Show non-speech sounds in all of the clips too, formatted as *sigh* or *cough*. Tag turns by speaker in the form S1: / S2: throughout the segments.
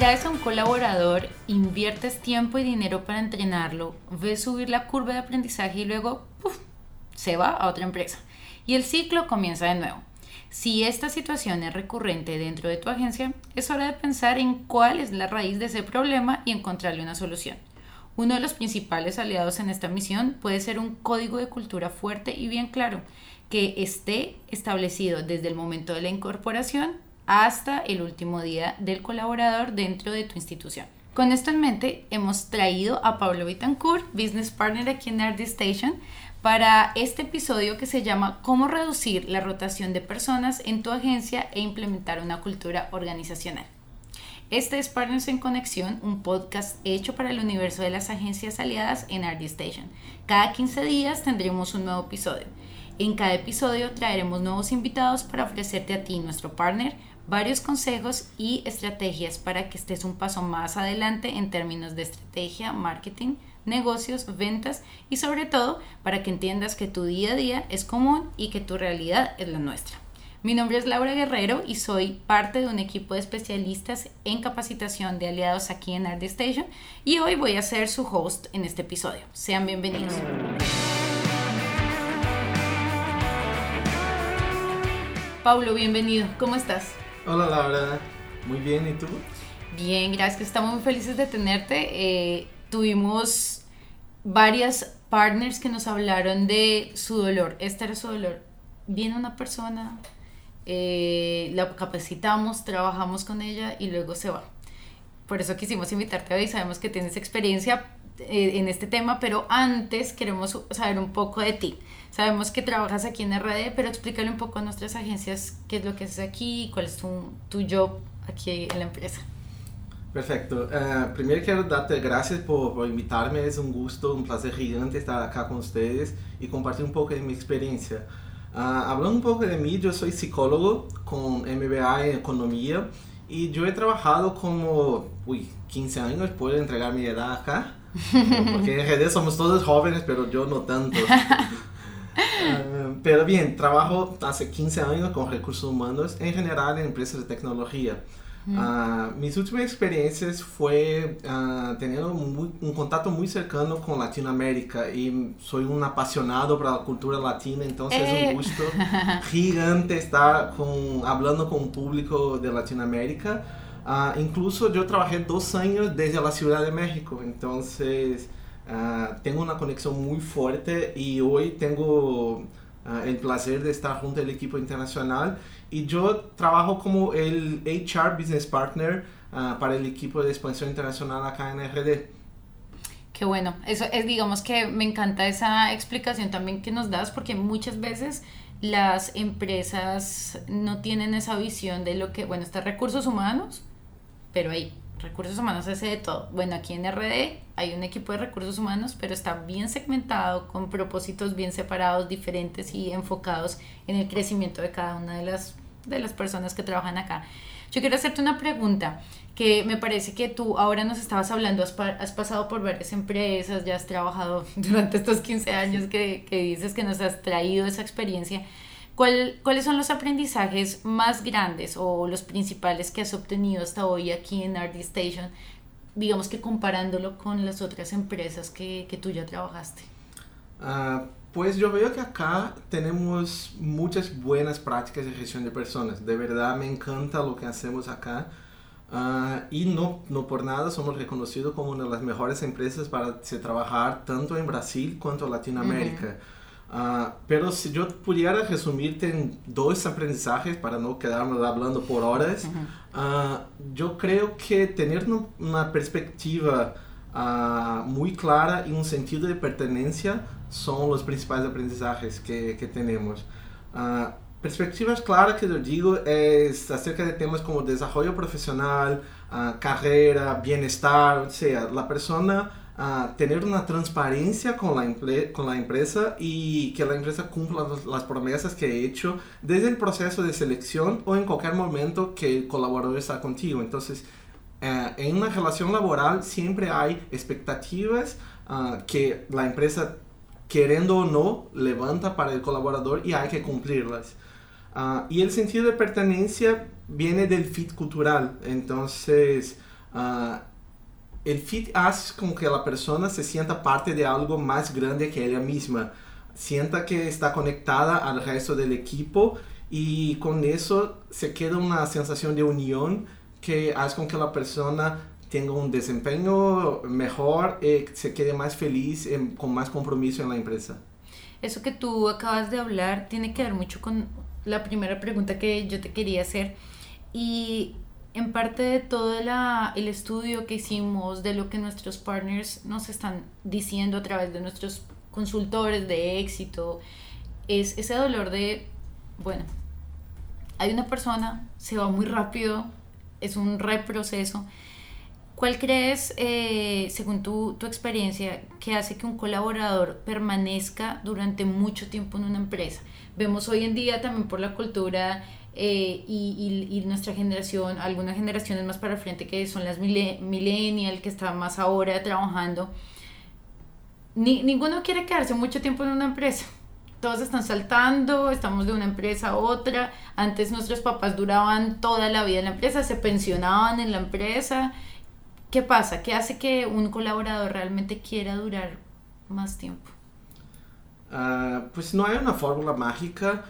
S1: traes a un colaborador, inviertes tiempo y dinero para entrenarlo, ves subir la curva de aprendizaje y luego se va a otra empresa. Y el ciclo comienza de nuevo. Si esta situación es recurrente dentro de tu agencia, es hora de pensar en cuál es la raíz de ese problema y encontrarle una solución. Uno de los principales aliados en esta misión puede ser un código de cultura fuerte y bien claro, que esté establecido desde el momento de la incorporación hasta el último día del colaborador dentro de tu institución. Con esto en mente, hemos traído a Pablo Vitancourt, Business Partner aquí en RD Station, para este episodio que se llama Cómo reducir la rotación de personas en tu agencia e implementar una cultura organizacional. Este es Partners en Conexión, un podcast hecho para el universo de las agencias aliadas en RD Station. Cada 15 días tendremos un nuevo episodio. En cada episodio traeremos nuevos invitados para ofrecerte a ti, nuestro partner, varios consejos y estrategias para que estés un paso más adelante en términos de estrategia, marketing, negocios, ventas y sobre todo para que entiendas que tu día a día es común y que tu realidad es la nuestra. Mi nombre es Laura Guerrero y soy parte de un equipo de especialistas en capacitación de aliados aquí en Art Station y hoy voy a ser su host en este episodio. Sean bienvenidos. Paulo, bienvenido. ¿Cómo estás?
S2: Hola Laura, muy bien, ¿y tú?
S1: Bien, gracias. Estamos muy felices de tenerte. Eh, tuvimos varias partners que nos hablaron de su dolor. Este era su dolor. Viene una persona, eh, la capacitamos, trabajamos con ella y luego se va. Por eso quisimos invitarte hoy. Sabemos que tienes experiencia eh, en este tema, pero antes queremos saber un poco de ti. Sabemos que trabajas aquí en RD, pero explícale un poco a nuestras agencias qué es lo que haces aquí, cuál es tu, tu job aquí en la empresa.
S2: Perfecto. Uh, primero quiero darte gracias por, por, invitarme. Es un gusto, un placer gigante estar acá con ustedes y compartir un poco de mi experiencia. Uh, hablando un poco de mí, yo soy psicólogo con MBA en Economía y yo he trabajado como uy, 15 años, puedo entregar mi edad acá, *laughs* porque en realidad somos todos jóvenes, pero yo no tanto. *laughs* Uh, pero bien, trabajo hace 15 años con recursos humanos, en general en empresas de tecnología. Uh, mis últimas experiencias fue uh, teniendo muy, un contacto muy cercano con Latinoamérica y soy un apasionado por la cultura latina, entonces eh. es un gusto *laughs* gigante estar con, hablando con un público de Latinoamérica. Uh, incluso yo trabajé dos años desde la Ciudad de México, entonces tengo una conexión muy fuerte y hoy tengo el placer de estar junto al equipo internacional. Y yo trabajo como el HR Business Partner uh, para el equipo de expansión internacional acá en RD.
S1: Qué bueno, eso es, digamos que me encanta esa explicación también que nos das, porque muchas veces las empresas no tienen esa visión de lo que, bueno, está recursos humanos, pero hay recursos humanos hace de todo. Bueno, aquí en RD hay un equipo de recursos humanos, pero está bien segmentado, con propósitos bien separados, diferentes y enfocados en el crecimiento de cada una de las de las personas que trabajan acá. Yo quiero hacerte una pregunta que me parece que tú ahora nos estabas hablando, has, has pasado por varias empresas, ya has trabajado *laughs* durante estos 15 años que, que dices que nos has traído esa experiencia. ¿Cuál, ¿Cuáles son los aprendizajes más grandes o los principales que has obtenido hasta hoy aquí en RD Station, digamos que comparándolo con las otras empresas que, que tú ya trabajaste?
S2: Uh, pues yo veo que acá tenemos muchas buenas prácticas de gestión de personas. De verdad me encanta lo que hacemos acá. Uh, y no, no por nada somos reconocidos como una de las mejores empresas para se trabajar tanto en Brasil cuanto en Latinoamérica. Uh, pero si yo pudiera resumirte en dos aprendizajes para no quedarme hablando por horas, uh, yo creo que tener una perspectiva muy clara y un sentido de pertenencia son los principales aprendizajes que, que tenemos. Uh, perspectivas claras que yo digo es acerca de temas como desarrollo profesional, uh, carrera, bienestar, o sea, la persona uh, tener una transparencia con la, con la empresa y que la empresa cumpla las, promesas que ha hecho desde el proceso de selección o en cualquier momento que el colaborador está contigo. Entonces, en una relación laboral siempre hay expectativas que la empresa queriendo o no, levanta para el colaborador y hay que cumplirlas. Uh, y el sentido de pertenencia viene del fit cultural. Entonces, Uh, el fit hace con que la persona se sienta parte de algo más grande que ella misma, sienta que está conectada al resto del equipo y con eso se queda una sensación de unión que hace con que la persona tenga un desempeño mejor eh, se quede más feliz, con más compromiso en la empresa.
S1: Eso que tú acabas de hablar tiene que ver mucho con la primera pregunta que yo te quería hacer y en parte de todo la, el estudio que hicimos, de lo que nuestros partners nos están diciendo a través de nuestros consultores de éxito, es ese dolor de, bueno, hay una persona, se va muy rápido, es un reproceso. ¿Cuál crees, eh, según tu, tu experiencia, que hace que un colaborador permanezca durante mucho tiempo en una empresa? Vemos hoy en día también por la cultura eh, y, y, nuestra generación, algunas generaciones más para frente que son las millennial, que están más ahora trabajando, ni, ninguno quiere quedarse mucho tiempo en una empresa. Todos están saltando, estamos de una empresa a otra. Antes nuestros papás duraban toda la vida en la empresa, se pensionaban en la empresa. ¿Qué pasa? ¿Qué hace que un colaborador realmente quiera durar más tiempo?
S2: Uh, pues no hay una fórmula mágica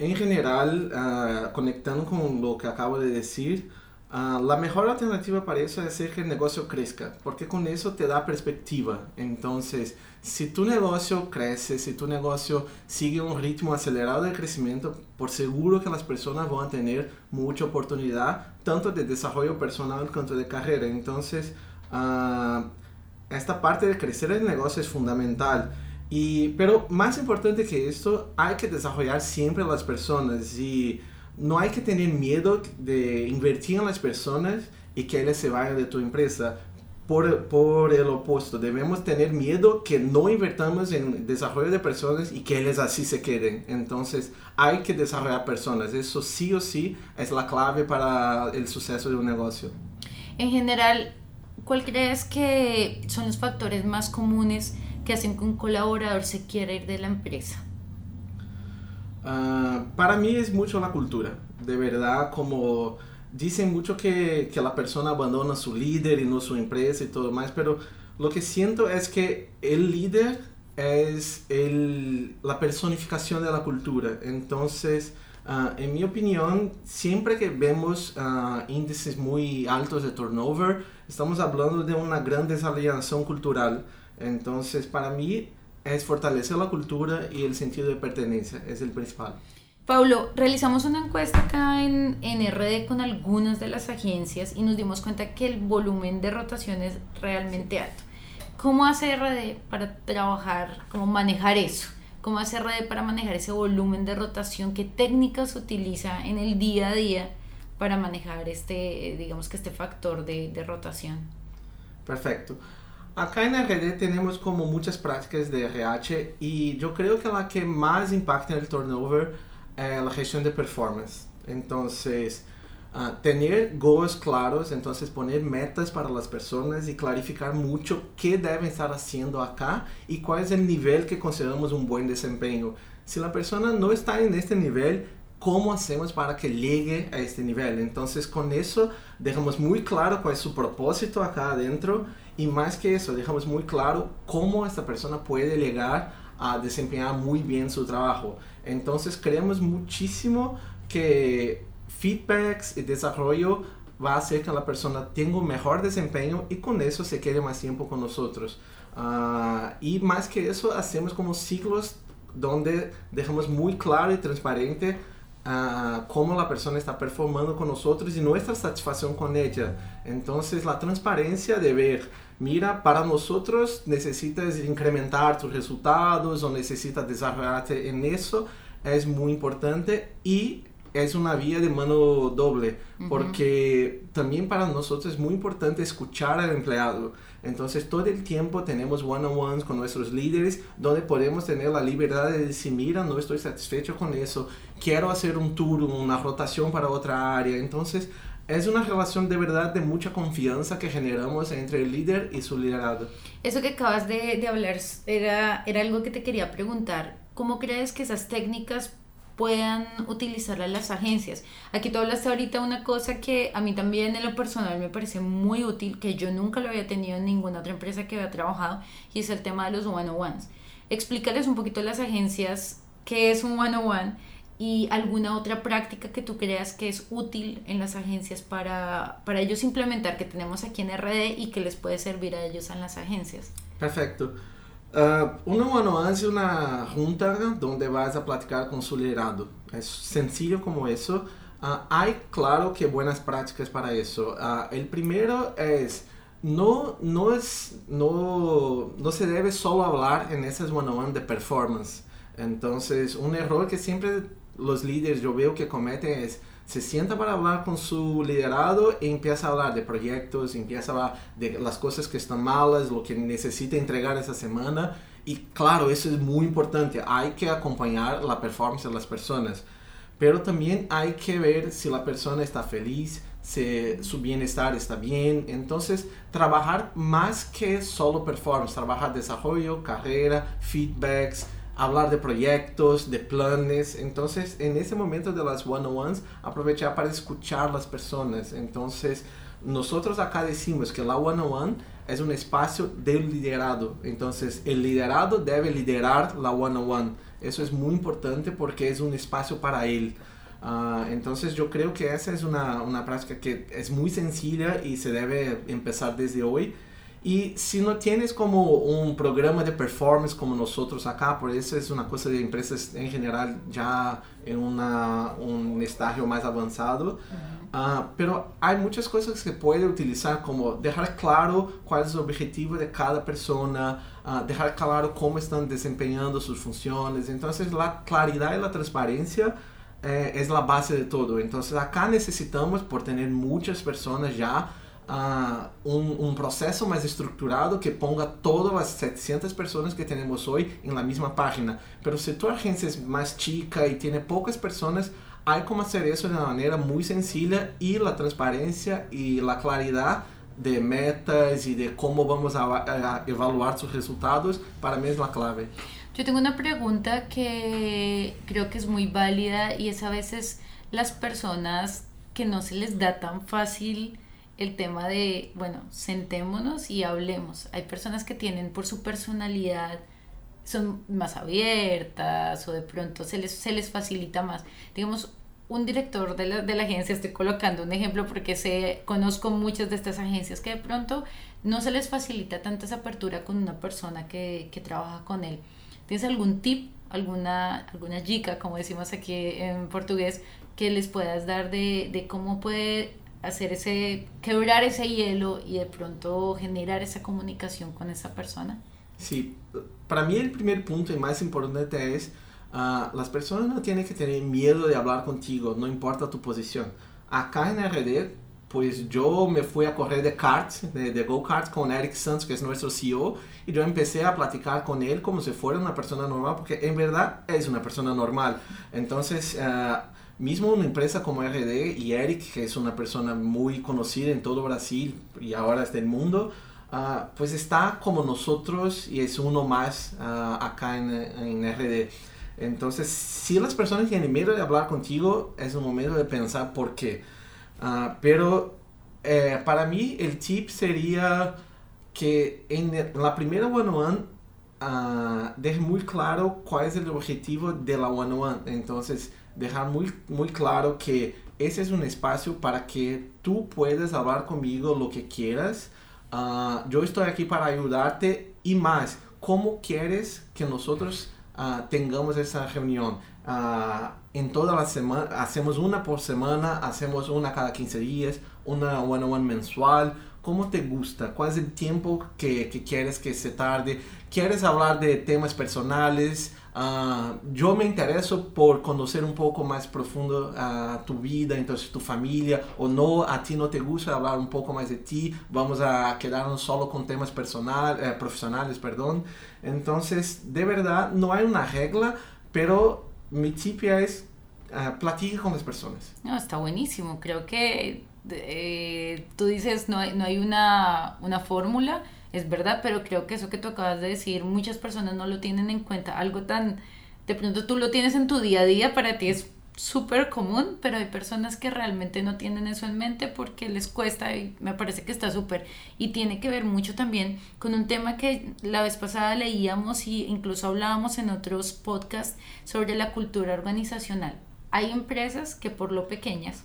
S2: En general, uh, conectando con lo que acabo de decir, uh, la mejor alternativa para eso es hacer que el negocio crezca, porque con eso te da perspectiva. Entonces, si tu negocio crece, si tu negocio sigue un ritmo acelerado de crecimiento, por seguro que las personas van a tener mucha oportunidad, tanto de desarrollo personal como de carrera. Entonces, uh, esta parte de crecer el negocio es fundamental. Y, pero más importante que esto, hay que desarrollar siempre las personas y no hay que tener miedo de invertir en las personas y que ellas se vayan de tu empresa. Por, por el opuesto, debemos tener miedo que no invertamos en desarrollo de personas y que ellas así se queden. Entonces, hay que desarrollar personas. Eso sí o sí es la clave para el suceso de un negocio.
S1: En general, ¿cuál crees que son los factores más comunes? Que hacen que un colaborador se quiera ir de la empresa?
S2: Uh, para mí es mucho la cultura, de verdad, como dicen mucho que, que, la persona abandona su líder y no su empresa y todo más, pero lo que siento es que el líder es el, la personificación de la cultura. Entonces, uh, en mi opinión, siempre que vemos uh, índices muy altos de turnover, estamos hablando de una gran desalienación cultural. Entonces, para mí es fortalecer la cultura y el sentido de pertenencia, es el principal.
S1: Pablo, realizamos una encuesta acá en, en RD con algunas de las agencias y nos dimos cuenta que el volumen de rotación es realmente alto. ¿Cómo hace RD para trabajar, cómo manejar eso? ¿Cómo hace RD para manejar ese volumen de rotación? ¿Qué técnicas utiliza en el día a día para manejar este, digamos que este factor de, de rotación?
S2: Perfecto. Acá en RD tenemos como muchas prácticas de RH y yo creo que la que más impacta en el turnover es la gestión de performance. Entonces, uh, tener goals claros, entonces poner metas para las personas y clarificar mucho qué deben estar haciendo acá y cuál es el nivel que consideramos un buen desempeño. Si la persona no está en este nivel, ¿cómo hacemos para que llegue a este nivel? Entonces, con eso dejamos muy claro cuál es su propósito acá adentro y más que eso, dejamos muy claro cómo esta persona puede llegar a desempeñar muy bien su trabajo. Entonces creemos muchísimo que feedbacks y desarrollo va a hacer que la persona tenga un mejor desempeño y con eso se quede más tiempo con nosotros. Uh, y más que eso, hacemos como ciclos donde dejamos muy claro y transparente uh, cómo la persona está performando con nosotros y nuestra satisfacción con ella. Entonces, la transparencia de ver mira, para nosotros necesitas incrementar tus resultados o necesitas desarrollarte en eso, es muy importante y es una vía de mano doble, porque también para nosotros es muy importante escuchar al empleado. Entonces todo el tiempo tenemos one-on-ones con nuestros líderes donde podemos tener la libertad de decir, mira, no estoy satisfecho con eso, quiero hacer un tour, una rotación para otra área. Entonces es una relación de verdad de mucha confianza que generamos entre el líder y su liderado.
S1: Eso que acabas de, de hablar era, era algo que te quería preguntar. ¿Cómo crees que esas técnicas puedan utilizarla las agencias. Aquí tú hablaste ahorita una cosa que a mí también en lo personal me parece muy útil, que yo nunca lo había tenido en ninguna otra empresa que había trabajado, y es el tema de los one-on-ones. Explícales un poquito a las agencias qué es un one-on-one y alguna otra práctica que tú creas que es útil en las agencias para, para ellos implementar, que tenemos aquí en RD y que les puede servir a ellos en las agencias.
S2: Perfecto. Uh, una one-on-one es una junta donde vas a platicar con su liderado. Es sencillo como eso. Uh, hay, claro, que buenas prácticas para eso. Uh, el primero es, no, no, es no, no se debe solo hablar en esas one-on-one de performance. Entonces, un error que siempre los líderes yo veo que cometen es, se sienta para hablar con su liderado y empieza a hablar de proyectos, empieza a hablar de las cosas que están malas, lo que necesita entregar esa semana. Y claro, eso es muy importante. Hay que acompañar la performance de las personas. Pero también hay que ver si la persona está feliz, si su bienestar está bien. Entonces, trabajar más que solo performance, trabajar desarrollo, carrera, feedbacks, hablar de proyectos, de planes. Entonces, en ese momento de las one-on-ones, aprovechar para escuchar las personas. Entonces, nosotros acá decimos que la one-on-one es un espacio del liderado. Entonces, el liderado debe liderar la one-on-one. Eso es muy importante porque es un espacio para él. Uh, entonces yo creo que esa es una, una práctica que es muy sencilla y se debe empezar desde hoy y si no tienes como un programa de performance como nosotros acá, por eso es una cosa de empresas en general ya en una, un estadio más avanzado, uh, pero hay muchas cosas que se puede utilizar como dejar claro cuál es el objetivo de cada persona, uh, dejar claro cómo están desempeñando sus funciones. Entonces la claridad y la transparencia eh, es la base de todo. Entonces acá necesitamos, por tener muchas personas ya, un, un, proceso más estructurado que ponga todas las 700 personas que tenemos hoy en la misma página. Pero si tu agencia es más chica y tiene pocas personas, hay como hacer eso de una manera muy sencilla y la transparencia y la claridad de metas y de cómo vamos a, a evaluar sus resultados, para mí es la clave.
S1: Yo tengo una pregunta que creo que es muy válida y es a veces las personas que no se les da tan fácil el tema de, bueno, sentémonos y hablemos. Hay personas que tienen por su personalidad, son más abiertas o de pronto se les, se les facilita más. Digamos, un director de la, de la agencia, estoy colocando un ejemplo porque sé, conozco muchas de estas agencias que de pronto no se les facilita tanta esa apertura con una persona que, que trabaja con él. ¿Tienes algún tip, alguna, alguna como decimos aquí en portugués, que les puedas dar de, de cómo puede hacer ese, quebrar ese hielo y de pronto generar esa comunicación con esa persona?
S2: Sí, para mí el primer punto y más importante es, uh, las personas no tienen que tener miedo de hablar contigo, no importa tu posición. Acá en RD, pues yo me fui a correr de karts, de, go-karts con Eric Santos, que es nuestro CEO, y yo empecé a platicar con él como si fuera una persona normal, porque en verdad es una persona normal. Entonces, uh, mismo una empresa como RD y Eric, que es una persona muy conocida en todo Brasil y ahora es del mundo, uh, pues está como nosotros y es uno más uh, acá en, en, RD. Entonces, si las personas tienen miedo de hablar contigo, es un momento de pensar por qué. Uh, pero eh, para mí el tip sería que en la primera one-on-one deje muy claro cuál es el objetivo de la one-on-one. Entonces, dejar muy, muy claro que ese es un espacio para que tú puedas hablar conmigo lo que quieras. Uh, yo estoy aquí para ayudarte y más, ¿cómo quieres que nosotros uh, tengamos esa reunión? Uh, en toda la semana, hacemos una por semana, hacemos una cada 15 días, una one-on-one mensual. ¿Cómo te gusta? ¿Cuál es el tiempo que, que quieres que se tarde? ¿Quieres hablar de temas personales? Uh, yo me intereso por conocer un poco más profundo uh, tu vida, entonces tu familia, o no, a ti no te gusta hablar un poco más de ti, vamos a quedarnos solo con temas personal, eh, profesionales, perdón. Entonces, de verdad, no hay una regla, pero mi tip es uh, con las personas.
S1: No, está buenísimo, creo que eh, tú dices, no no hay una, una fórmula es verdad, pero creo que eso que tú acabas de decir, muchas personas no lo tienen en cuenta. Algo tan de pronto tú lo tienes en tu día a día, para ti es súper común, pero hay personas que realmente no tienen eso en mente porque les cuesta y me parece que está súper. Y tiene que ver mucho también con un tema que la vez pasada leíamos y incluso hablábamos en otros podcasts sobre la cultura organizacional. Hay empresas que por lo pequeñas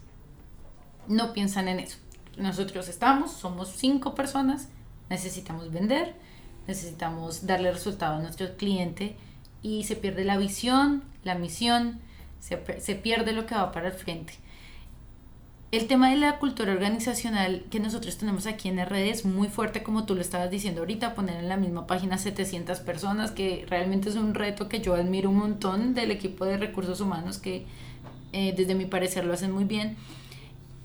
S1: no piensan en eso. Nosotros estamos, somos cinco personas, necesitamos vender, necesitamos darle resultado a nuestro cliente y se pierde la visión, la misión, se, pierde lo que va para el frente. El tema de la cultura organizacional que nosotros tenemos aquí en RD es muy fuerte, como tú lo estabas diciendo ahorita, poner en la misma página 700 personas, que realmente es un reto que yo admiro un montón del equipo de recursos humanos que eh, desde mi parecer lo hacen muy bien.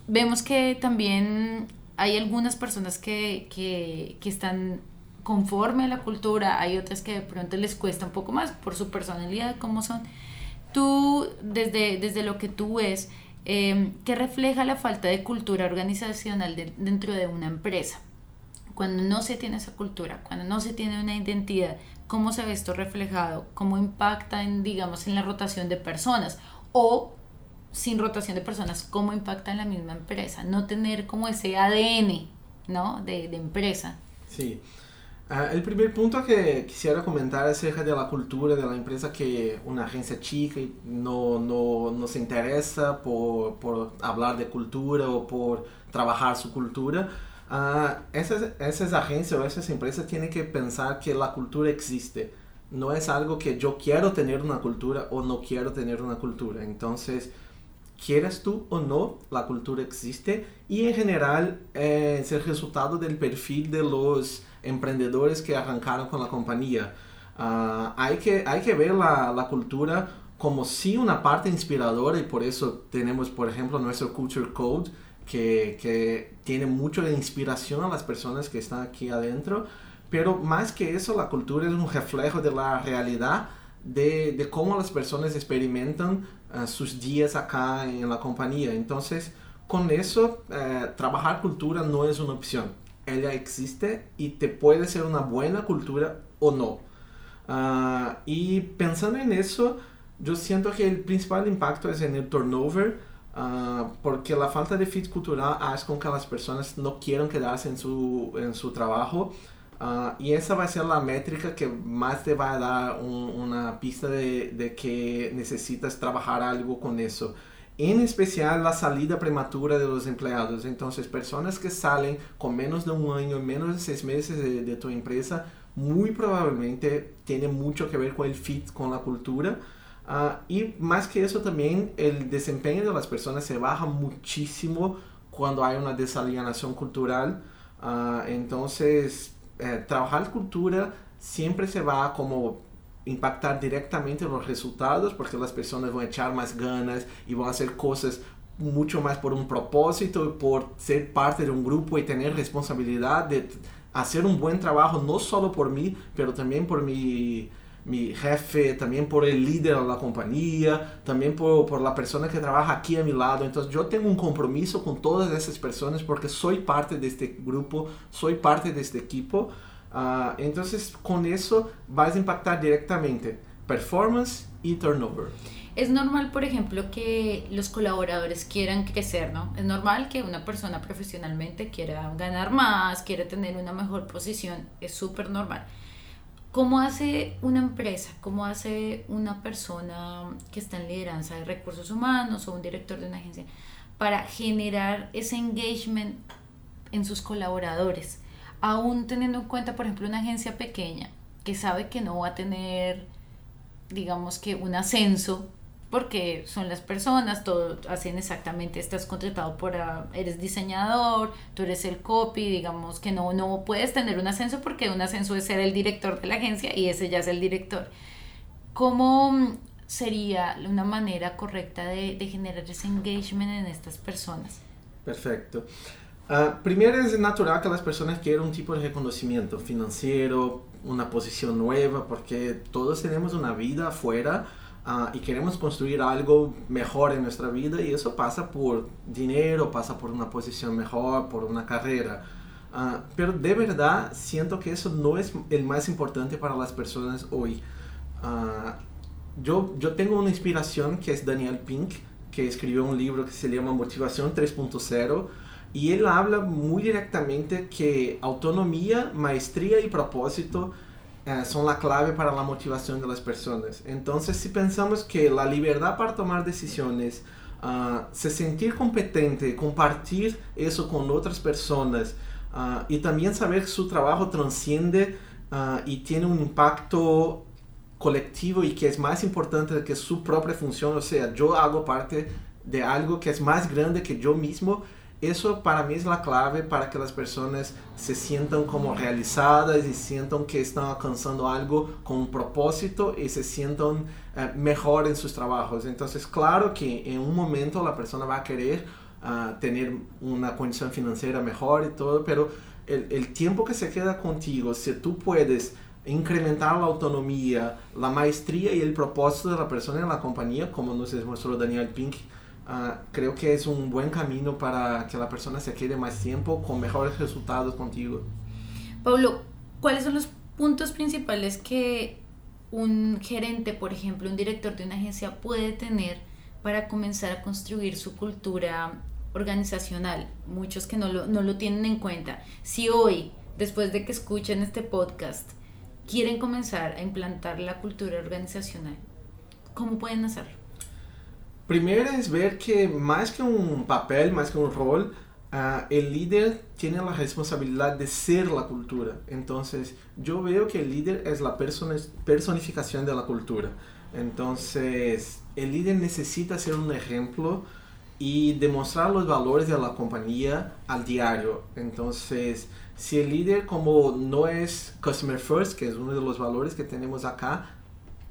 S1: Vemos que también hay algunas personas que, que, que están conforme a la cultura, hay otras que de pronto les cuesta un poco más por su personalidad, como son. Tú, desde, desde lo que tú ves, eh, ¿qué refleja la falta de cultura organizacional dentro de una empresa? Cuando no se tiene esa cultura, cuando no se tiene una identidad, ¿cómo se ve esto reflejado? ¿Cómo impacta en, digamos, en la rotación de personas? O sin rotación de personas, ¿cómo impacta en la misma empresa? No tener como ese ADN, ¿no? De, de empresa.
S2: Sí. Uh, el primer punto que quisiera comentar acerca de la cultura de la empresa, que una agencia chica no, no, no se interesa por, por, hablar de cultura o por trabajar su cultura. Uh, esas, esas agencias o esas empresas tienen que pensar que la cultura existe. No es algo que yo quiero tener una cultura o no quiero tener una cultura. Entonces, quieras tú o no, la cultura existe y en general eh, es el resultado del perfil de los emprendedores que arrancaron con la compañía. Uh, hay, que, hay que ver la, la, cultura como sí una parte inspiradora y por eso tenemos, por ejemplo, nuestro Culture Code que, que tiene mucho de inspiración a las personas que están aquí adentro. Pero más que eso, la cultura es un reflejo de la realidad de, de cómo las personas experimentan uh, sus días acá en la compañía. Entonces, con eso, uh, trabajar cultura no es una opción ella existe y te puede ser una buena cultura o no. Uh, y pensando en eso, yo siento que el principal impacto es en el turnover, uh, porque la falta de fit cultural hace con que las personas no quieran quedarse en su, en su trabajo. Uh, y esa va a ser la métrica que más te va a dar un, una pista de, de que necesitas trabajar algo con eso en especial la salida prematura de los empleados. Entonces, personas que salen con menos de un año, menos de seis meses de, tu empresa, muy probablemente tiene mucho que ver con el fit, con la cultura. Ah, y más que eso también, el desempeño de las personas se baja muchísimo cuando hay una desalienación cultural. Uh, entonces, eh, trabajar cultura siempre se va como impactar directamente los resultados porque las personas van a echar más ganas y van a hacer cosas mucho más por un propósito, por ser parte de un grupo y tener responsabilidad de hacer un buen trabajo, no solo por mí, pero también por mi, mi jefe, también por el líder de la compañía, también por, por, la persona que trabaja aquí a mi lado. Entonces yo tengo un compromiso con todas esas personas porque soy parte de este grupo, soy parte de este equipo. Uh, entonces, con eso vas a impactar directamente performance y turnover.
S1: Es normal, por ejemplo, que los colaboradores quieran crecer, ¿no? Es normal que una persona profesionalmente quiera ganar más, quiera tener una mejor posición, es súper normal. ¿Cómo hace una empresa, cómo hace una persona que está en lideranza de recursos humanos o un director de una agencia para generar ese engagement en sus colaboradores? aún teniendo en cuenta, por ejemplo, una agencia pequeña que sabe que no va a tener, digamos que un ascenso, porque son las personas, todo hacen exactamente, estás contratado por, ah, eres diseñador, tú eres el copy, digamos que no, no puedes tener un ascenso porque un ascenso es ser el director de la agencia y ese ya es el director. ¿Cómo sería una manera correcta de, de generar ese engagement en estas personas?
S2: Perfecto. Uh, primero es natural que las personas quieran un tipo de reconocimiento financiero, una posición nueva, porque todos tenemos una vida afuera uh, y queremos construir algo mejor en nuestra vida y eso pasa por dinero, pasa por una posición mejor, por una carrera. Uh, pero de verdad siento que eso no es el más importante para las personas hoy. yo, yo tengo una inspiración que es Daniel Pink, que escribió un libro que se llama Motivación 3.0 y él habla muy directamente que autonomía, maestría y propósito eh, son la clave para la motivación de las personas. Entonces, si pensamos que la libertad para tomar decisiones, uh, se sentir competente, compartir eso con otras personas uh, y también saber que su trabajo transciende uh, y tiene un impacto colectivo y que es más importante que su propia función, o sea, yo hago parte de algo que es más grande que yo mismo eso para mí es la clave para que las personas se sientan como realizadas y sientan que están alcanzando algo con un propósito y se sientan eh, mejor en sus trabajos. Entonces, claro que en un momento la persona va a querer uh, tener una condición financiera mejor y todo, pero el, el tiempo que se queda contigo, si tú puedes incrementar la autonomía, la maestría y el propósito de la persona en la compañía, como nos demostró Daniel Pink, Uh, creo que es un buen camino para que la persona se quede más tiempo con mejores resultados contigo.
S1: Pablo, ¿cuáles son los puntos principales que un gerente, por ejemplo, un director de una agencia puede tener para comenzar a construir su cultura organizacional? Muchos que no lo, no lo tienen en cuenta. Si hoy, después de que escuchen este podcast, quieren comenzar a implantar la cultura organizacional, ¿cómo pueden hacerlo?
S2: Primero es ver que más que un papel, más que un rol, uh, el líder tiene la responsabilidad de ser la cultura. Entonces, yo veo que el líder es la personificación de la cultura. Entonces, el líder necesita ser un ejemplo y demostrar los valores de la compañía al diario. Entonces, si el líder como no es customer first, que es uno de los valores que tenemos acá,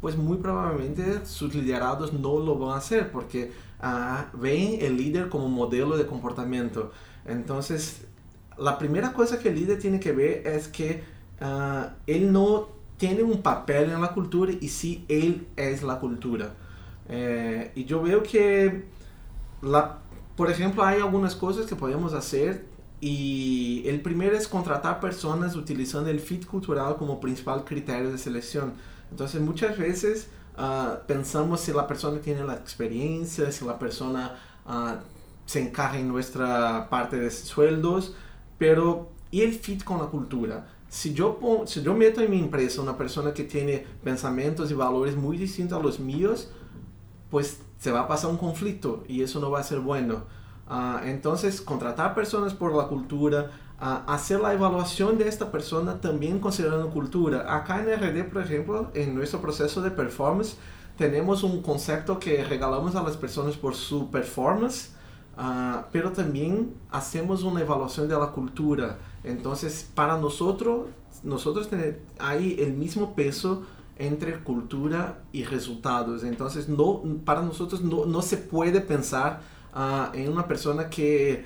S2: pues muy probablemente sus liderados no lo van a hacer porque uh, ven el líder como modelo de comportamiento. Entonces, la primera cosa que el líder tiene que ver es que uh, él no tiene un papel en la cultura y sí él es la cultura. Eh, y yo veo que, la, por ejemplo, hay algunas cosas que podemos hacer y el primero es contratar personas utilizando el fit cultural como principal criterio de selección. Entonces muchas veces uh, pensamos si la persona tiene la experiencia, si la persona uh, se encaja en nuestra parte de sueldos, pero ¿y el fit con la cultura? Si yo, si yo meto en mi empresa una persona que tiene pensamientos y valores muy distintos a los míos, pues se va a pasar un conflicto y eso no va a ser bueno. Uh, entonces, contratar personas por la cultura, hacer la evaluación de esta persona también considerando cultura. Acá en RD, por ejemplo, en nuestro proceso de performance, tenemos un concepto que regalamos a las personas por su performance, uh, pero también hacemos una evaluación de la cultura. Entonces, para nosotros, nosotros hay el mismo peso entre cultura y resultados. Entonces, no, para nosotros no, no se puede pensar uh, en una persona que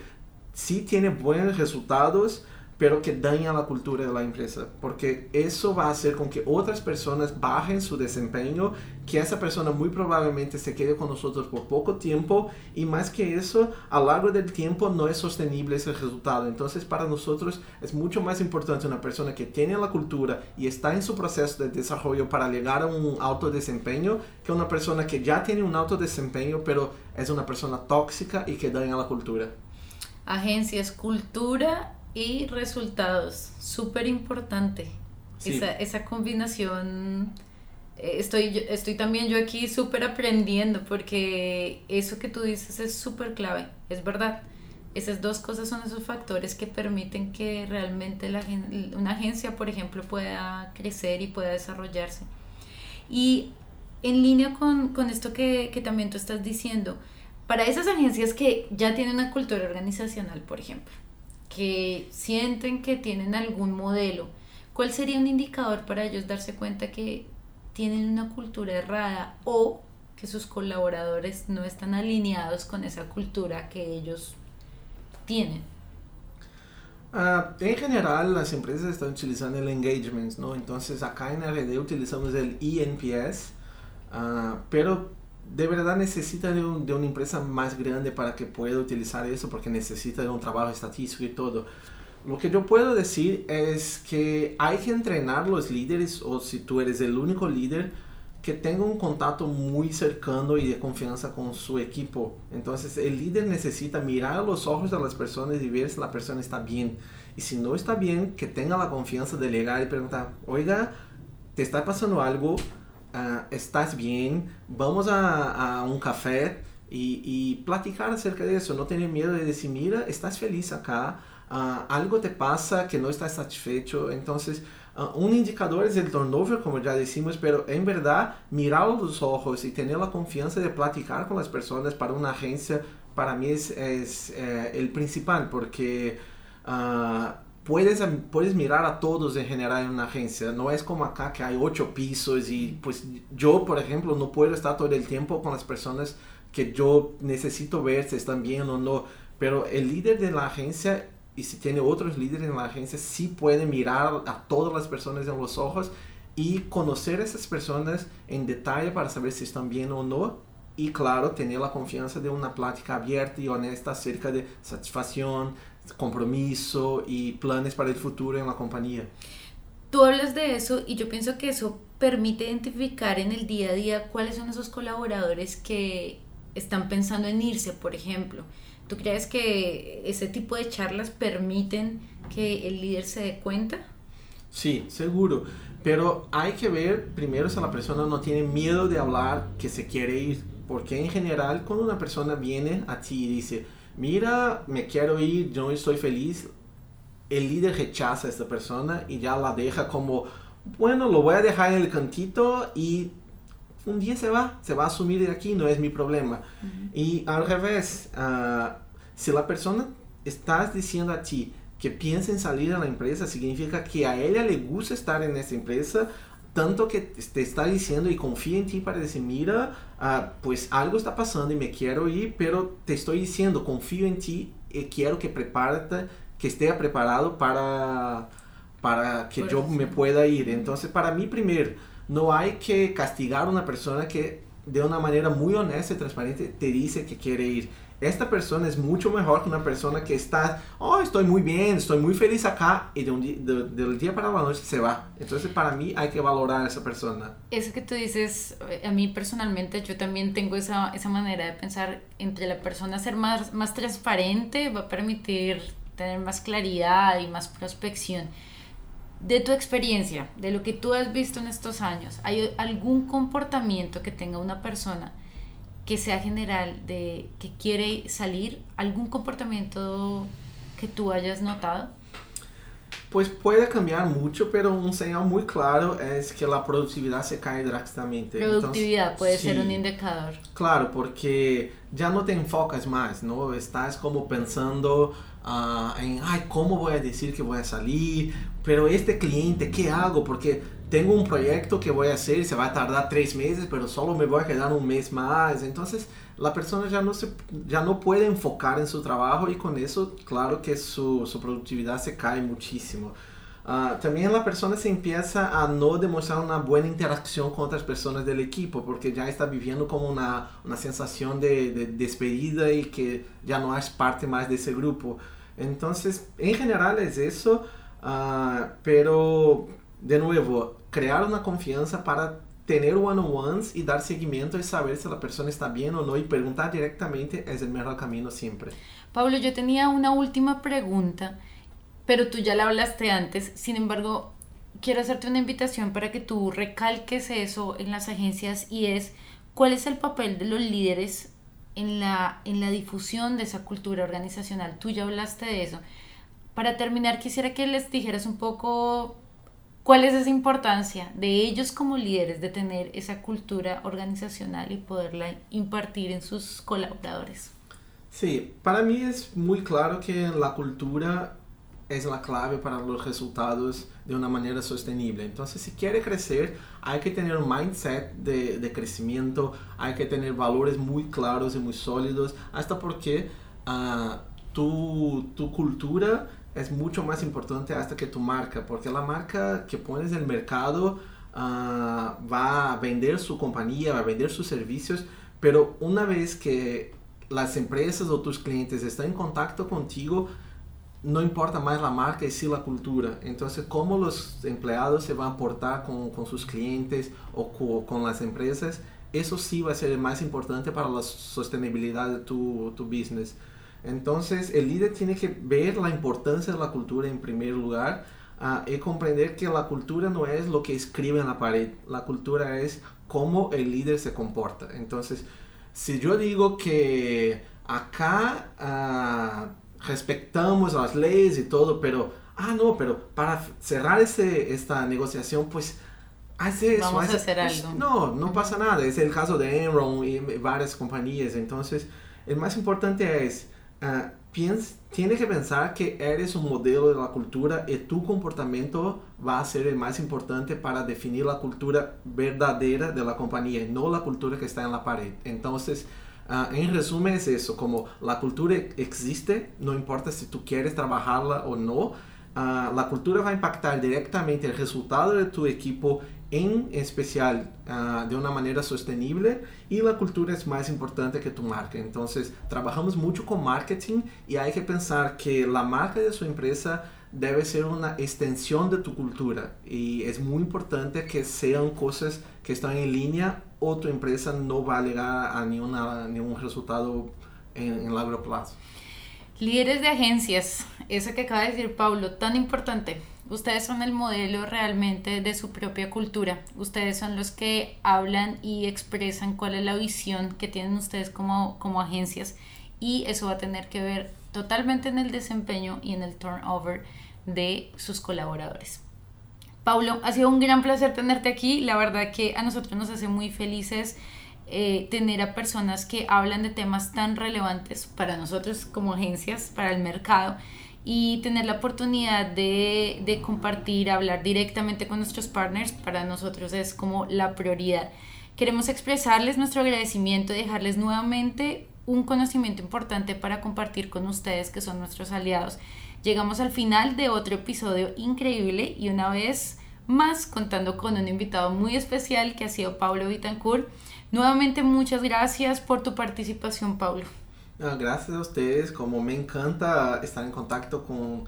S2: sí tiene buenos resultados, pero que daña la cultura de la empresa, porque eso va a hacer con que otras personas bajen su desempeño, que esa persona muy probablemente se quede con nosotros por poco tiempo y más que eso, a lo largo del tiempo no es sostenible ese resultado. Entonces para nosotros es mucho más importante una persona que tiene la cultura y está en su proceso de desarrollo para llegar a un alto desempeño que una persona que ya tiene un alto desempeño, pero es una persona tóxica y que daña la cultura
S1: agencias, cultura y resultados. Súper importante. Esa, esa, combinación. Eh, estoy, estoy también yo aquí súper aprendiendo porque eso que tú dices es súper clave, es verdad. Esas dos cosas son esos factores que permiten que realmente la, una agencia, por ejemplo, pueda crecer y pueda desarrollarse. Y en línea con, con esto que, que también tú estás diciendo, para esas agencias que ya tienen una cultura organizacional, por ejemplo, que sienten que tienen algún modelo, ¿cuál sería un indicador para ellos darse cuenta que tienen una cultura errada o que sus colaboradores no están alineados con esa cultura que ellos tienen?
S2: Uh, en general, las empresas están utilizando el engagement, ¿no? Entonces, acá en RD utilizamos el ENPS, uh, pero de verdad necesita de, de, una empresa más grande para que pueda utilizar eso porque necesita de un trabajo estadístico y todo. Lo que yo puedo decir es que hay que entrenar los líderes o si tú eres el único líder, que tenga un contacto muy cercano y de confianza con su equipo. Entonces el líder necesita mirar a los ojos de las personas y ver si la persona está bien. Y si no está bien, que tenga la confianza de llegar y preguntar, oiga, ¿te está pasando algo? Uh, ¿Estás bien? Vamos a, a un café y, y, platicar acerca de eso. No tener miedo de decir, mira, estás feliz acá, uh, algo te pasa que no estás satisfecho. Entonces, Uh, un indicador es el turnover, como ya decimos, pero en verdad mirar los ojos y tener la confianza de platicar con las personas para una agencia, para mí es, es eh, el principal, porque uh, puedes, puedes mirar a todos en general en una agencia. No es como acá que hay ocho pisos y pues yo, por ejemplo, no puedo estar todo el tiempo con las personas que yo necesito ver si están bien o no. Pero el líder de la agencia y si tiene otros líderes en la agencia, sí puede mirar a todas las personas en los ojos y conocer a esas personas en detalle para saber si están bien o no. Y claro, tener la confianza de una plática abierta y honesta acerca de satisfacción, compromiso y planes para el futuro en la compañía.
S1: Tú hablas de eso y yo pienso que eso permite identificar en el día a día cuáles son esos colaboradores que están pensando en irse, por ejemplo ¿Tú crees que ese tipo de charlas permiten que el líder se dé cuenta?
S2: Sí, seguro. Pero hay que ver primero si la persona no tiene miedo de hablar que se quiere ir. Porque en general cuando una persona viene a ti y dice, mira, me quiero ir, yo estoy feliz, el líder rechaza a esta persona y ya la deja como, bueno, lo voy a dejar en el cantito y un día se va, se va a asumir de aquí, no es mi problema. Y al revés, uh, si la persona estás diciendo a ti que piensa en salir de la empresa, significa que a ella le gusta estar en esa empresa, tanto que te está diciendo y confía en ti para decir, mira, uh, pues algo está pasando y me quiero ir, pero te estoy diciendo, confío en ti y quiero que prepárate, que esté preparado para, para que yo me pueda ir. Entonces, para mí primero, no hay que castigar a una persona que de una manera muy honesta y transparente te dice que quiere ir. Esta persona es mucho mejor que una persona que está, oh, estoy muy bien, estoy muy feliz acá y de un día, de, del día para la noche se va. Entonces para mí hay que valorar a esa persona.
S1: Eso que tú dices, a mí personalmente yo también tengo esa, esa manera de pensar entre la persona ser más, más transparente, va a permitir tener más claridad y más prospección de tu experiencia, de lo que tú has visto en estos años, ¿hay algún comportamiento que tenga una persona que sea general, de que quiere salir? ¿Algún comportamiento que tú hayas notado?
S2: Pues puede cambiar mucho, pero un señal muy claro es que la productividad se cae drásticamente.
S1: Productividad puede ser un indicador.
S2: Claro, porque ya no te enfocas más, ¿no? Estás como pensando uh, en, ay, ¿cómo voy a decir que voy a salir? Pero este cliente, ¿qué hago? Porque tengo un proyecto que voy a hacer, se va a tardar tres meses, pero solo me voy a quedar un mes más. Entonces la persona ya no, se, ya no puede enfocar en su trabajo y con eso, claro que su, su productividad se cae muchísimo. Uh, también la persona se empieza a no demostrar una buena interacción con otras personas del equipo porque ya está viviendo como una, una sensación de, de, despedida y que ya no es parte más de ese grupo. Entonces, en general es eso, uh, pero de nuevo, crear una confianza para tener one-on-ones y dar seguimiento y saber si la persona está bien o no y preguntar directamente es el mejor camino siempre.
S1: Pablo, yo tenía una última pregunta pero tú ya la hablaste antes. Sin embargo, quiero hacerte una invitación para que tú recalques eso en las agencias y es cuál es el papel de los líderes en la, en la difusión de esa cultura organizacional. Tú ya hablaste de eso. Para terminar, quisiera que les dijeras un poco cuál es esa importancia de ellos como líderes de tener esa cultura organizacional y poderla impartir en sus colaboradores.
S2: Sí, para mí es muy claro que la cultura es la clave para los resultados de una manera sostenible. Entonces, si quiere crecer, hay que tener un mindset de, crecimiento, hay que tener valores muy claros y muy sólidos, hasta porque uh, tu, tu cultura es mucho más importante hasta que tu marca, porque la marca que pones en el mercado uh, va a vender su compañía, va a vender sus servicios, pero una vez que las empresas o tus clientes están en contacto contigo, no importa más la marca y sí la cultura. Entonces, cómo los empleados se van a portar con, con sus clientes o con, las empresas, eso sí va a ser más importante para la sostenibilidad de tu, tu business. Entonces, el líder tiene que ver la importancia de la cultura en primer lugar uh, y comprender que la cultura no es lo que escribe en la pared, la cultura es cómo el líder se comporta. Entonces, si yo digo que acá... Uh, respetamos las leyes y todo, pero, ah, no, pero para cerrar ese, esta negociación, pues, hace eso.
S1: Vamos
S2: hace,
S1: a hacer
S2: pues,
S1: algo.
S2: No, no pasa nada. Es el caso de Enron y varias compañías. Entonces, el más importante es, uh, piens, tienes que pensar que eres un modelo de la cultura y tu comportamiento va a ser el más importante para definir la cultura verdadera de la compañía, no la cultura que está en la pared. Entonces, Uh, en resumen es eso, como la cultura existe, no importa si tú quieres trabajarla o no, uh, la cultura va a impactar directamente el resultado de tu equipo en especial uh, de una manera sostenible y la cultura es más importante que tu marca. Entonces, trabajamos mucho con marketing y hay que pensar que la marca de su empresa debe ser una extensión de tu cultura y es muy importante que sean cosas que están en línea o tu empresa no va a llegar a ningún resultado en, en largo plazo.
S1: Líderes de agencias, eso que acaba de decir Pablo, tan importante. Ustedes son el modelo realmente de su propia cultura. Ustedes son los que hablan y expresan cuál es la visión que tienen ustedes como, como agencias y eso va a tener que ver totalmente en el desempeño y en el turnover de sus colaboradores. Paulo, ha sido un gran placer tenerte aquí. La verdad que a nosotros nos hace muy felices eh, tener a personas que hablan de temas tan relevantes para nosotros como agencias, para el mercado y tener la oportunidad de, de compartir, hablar directamente con nuestros partners, para nosotros es como la prioridad. Queremos expresarles nuestro agradecimiento y dejarles nuevamente un conocimiento importante para compartir con ustedes que son nuestros aliados Llegamos al final de otro episodio increíble y una vez más contando con un invitado muy especial que ha sido Pablo Vitancourt. Nuevamente muchas gracias por tu participación, Pablo.
S2: Gracias a ustedes, como me encanta estar en contacto con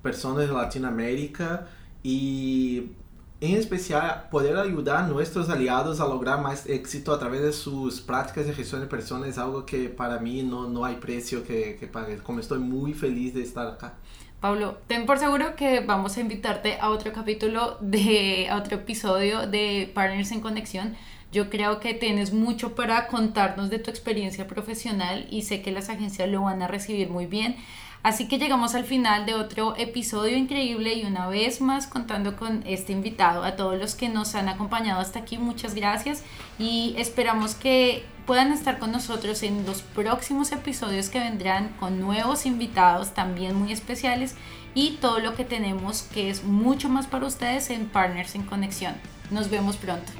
S2: personas de Latinoamérica y en especial poder ayudar a nuestros aliados a lograr más éxito a través de sus prácticas de gestión de personas es algo que para mí no, no hay precio que, que pague. Como estoy muy feliz de estar acá.
S1: Pablo, ten por seguro que vamos a invitarte a otro capítulo de a otro episodio de Partners en Conexión. Yo creo que tienes mucho para contarnos de tu experiencia profesional y sé que las agencias lo van a recibir muy bien. Así que llegamos al final de otro episodio increíble y una vez más contando con este invitado. A todos los que nos han acompañado hasta aquí, muchas gracias y esperamos que puedan estar con nosotros en los próximos episodios que vendrán con nuevos invitados también muy especiales y todo lo que tenemos que es mucho más para ustedes en Partners en Conexión. Nos vemos pronto.